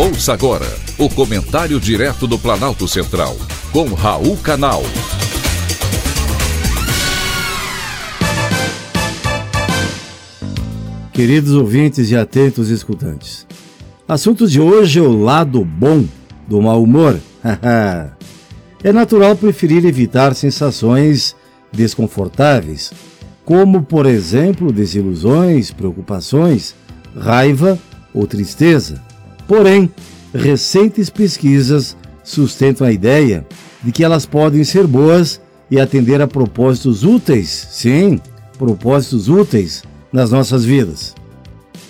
Ouça agora o comentário direto do Planalto Central, com Raul Canal. Queridos ouvintes e atentos escutantes, assunto de hoje é o lado bom do mau humor. é natural preferir evitar sensações desconfortáveis, como, por exemplo, desilusões, preocupações, raiva ou tristeza. Porém, recentes pesquisas sustentam a ideia de que elas podem ser boas e atender a propósitos úteis, sim, propósitos úteis nas nossas vidas.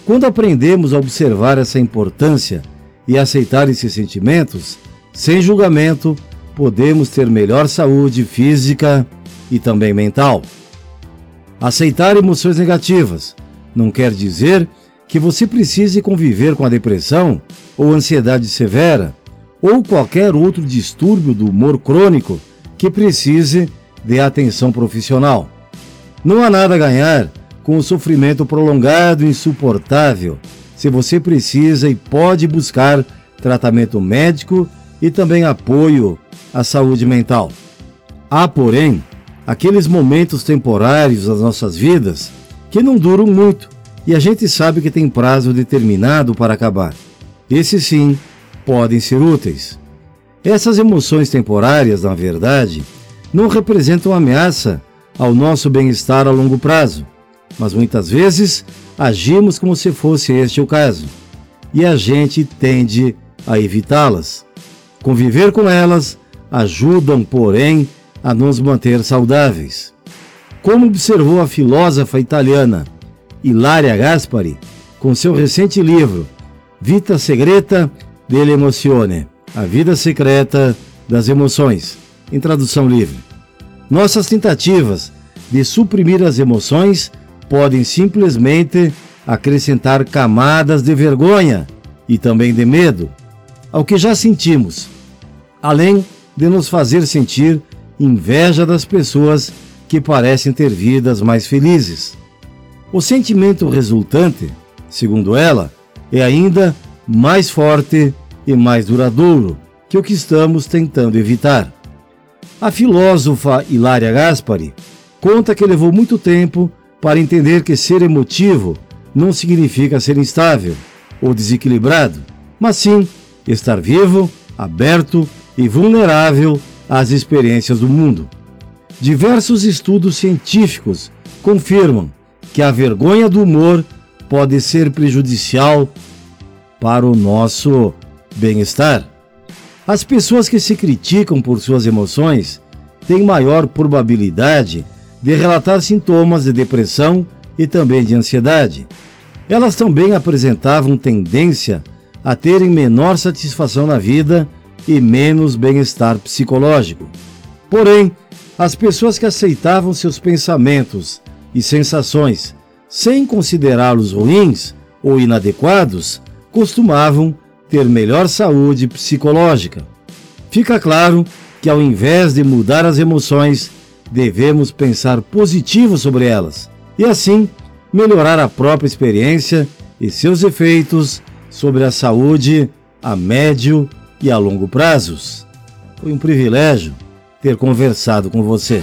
Quando aprendemos a observar essa importância e aceitar esses sentimentos, sem julgamento, podemos ter melhor saúde física e também mental. Aceitar emoções negativas não quer dizer que você precise conviver com a depressão ou ansiedade severa ou qualquer outro distúrbio do humor crônico que precise de atenção profissional. Não há nada a ganhar com o sofrimento prolongado e insuportável se você precisa e pode buscar tratamento médico e também apoio à saúde mental. Há, porém, aqueles momentos temporários das nossas vidas que não duram muito e a gente sabe que tem prazo determinado para acabar. Esses sim podem ser úteis. Essas emoções temporárias, na verdade, não representam ameaça ao nosso bem-estar a longo prazo, mas muitas vezes agimos como se fosse este o caso, e a gente tende a evitá-las. Conviver com elas ajudam, porém, a nos manter saudáveis. Como observou a filósofa italiana Hilária Gaspari, com seu recente livro Vita Segreta delle Emozione, a vida secreta das emoções, em tradução livre. Nossas tentativas de suprimir as emoções podem simplesmente acrescentar camadas de vergonha e também de medo ao que já sentimos, além de nos fazer sentir inveja das pessoas que parecem ter vidas mais felizes. O sentimento resultante, segundo ela, é ainda mais forte e mais duradouro que o que estamos tentando evitar. A filósofa Hilária Gaspari conta que levou muito tempo para entender que ser emotivo não significa ser instável ou desequilibrado, mas sim estar vivo, aberto e vulnerável às experiências do mundo. Diversos estudos científicos confirmam que a vergonha do humor pode ser prejudicial para o nosso bem-estar. As pessoas que se criticam por suas emoções têm maior probabilidade de relatar sintomas de depressão e também de ansiedade. Elas também apresentavam tendência a terem menor satisfação na vida e menos bem-estar psicológico. Porém, as pessoas que aceitavam seus pensamentos e sensações, sem considerá-los ruins ou inadequados, costumavam ter melhor saúde psicológica. Fica claro que, ao invés de mudar as emoções, devemos pensar positivo sobre elas e, assim, melhorar a própria experiência e seus efeitos sobre a saúde a médio e a longo prazos. Foi um privilégio ter conversado com você.